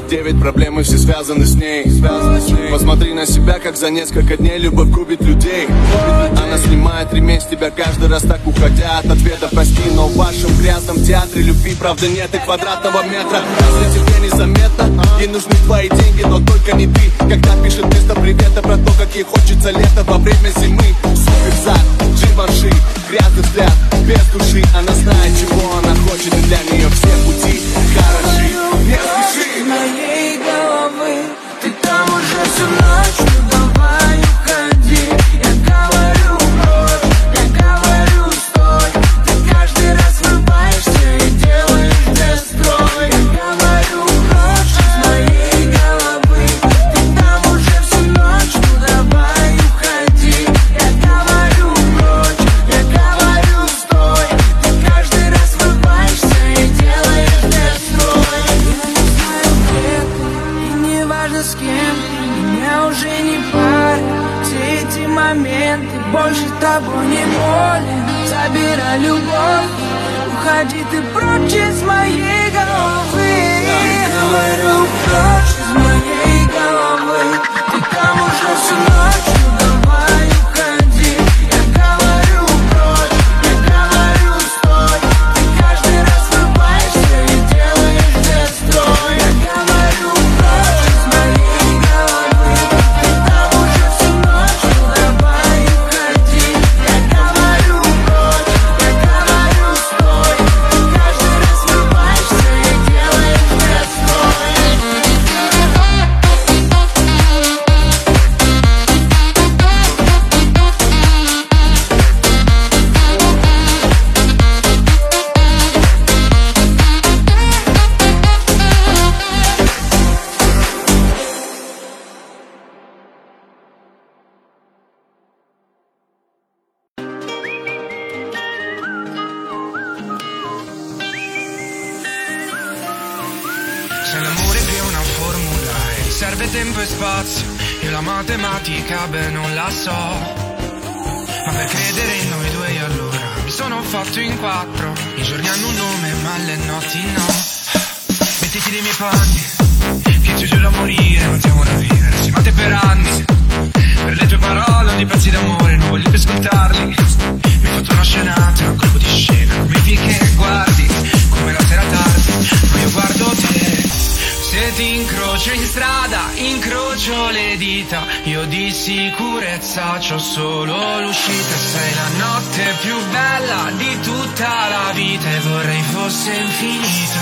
девять проблем и все связаны с ней. Посмотри на себя, как за несколько дней любовь губит людей. Она снимает ремень с тебя каждый раз так уходя от ответа. Прости, но в вашем грязном театре любви правда нет и квадратного метра. Если тебе незаметно, ей нужны твои деньги, но только не ты. Когда пишет вместо привета про то, как ей хочется лето во время зимы. Суперзад, Дживаши, грязный взгляд, без души моменты Больше тобой не болен, забирай любовь Уходи ты прочь из моей головы. Говорю прочь из моей головы. Ты там уже всю Se l'amore è una formula e serve tempo e spazio, io la matematica beh non la so. Ma per credere in noi due allora mi sono fatto in quattro. I giorni hanno un nome ma le notti no. Mettiti nei miei panni, che ti giuro a morire, non siamo da vivere, si mate per anni. Per le tue parole, di pezzi d'amore, non voglio più ascoltarli. Mi hai fatto una scenata, un colpo di scena, come i film incrocio in strada, incrocio le dita, io di sicurezza c'ho solo l'uscita, sei la notte più bella di tutta la vita e vorrei fosse infinita.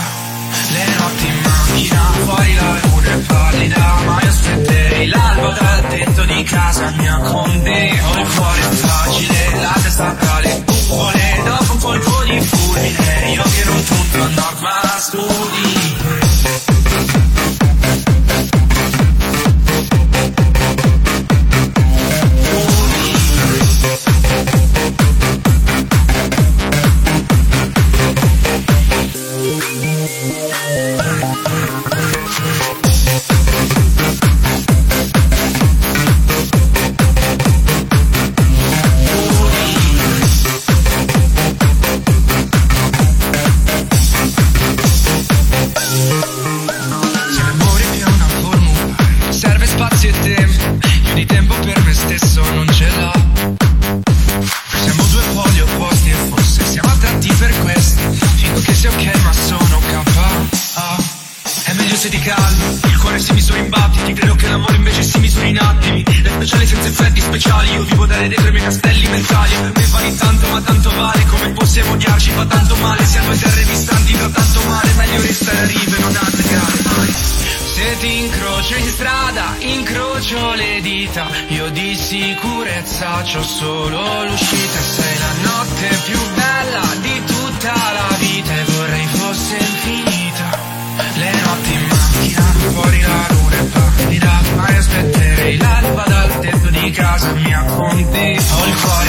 Le notti in macchina, fuori la luna è pallida, ma io aspetterei l'alba dal tetto di casa mia con te. Ho il cuore fragile, la testa di tempo per me stesso non ce l'ho. Siamo due poli opposti e forse siamo attratti per questo. Dico che sia ok, ma sono KO. È meglio se ti calmi, il cuore si misura in battiti. Credo che l'amore invece si misuri in attimi. È speciale senza effetti speciali. Io vivo dalle dentro i miei castelli mentali. Per me vali tanto, ma tanto vale. Come possiamo odiarci fa tanto male. Siamo in terre distanti, fa tanto male. Meglio restare a rive, non annegare mai. Se ti incrocio in strada, incrocio le dita, io di sicurezza c'ho solo l'uscita, sei la notte più bella di tutta la vita e vorrei fosse infinita. Le notti in macchina, fuori la luna è pallida, ma aspetterei l'alba dal tetto di casa mia con te. Ho il cuore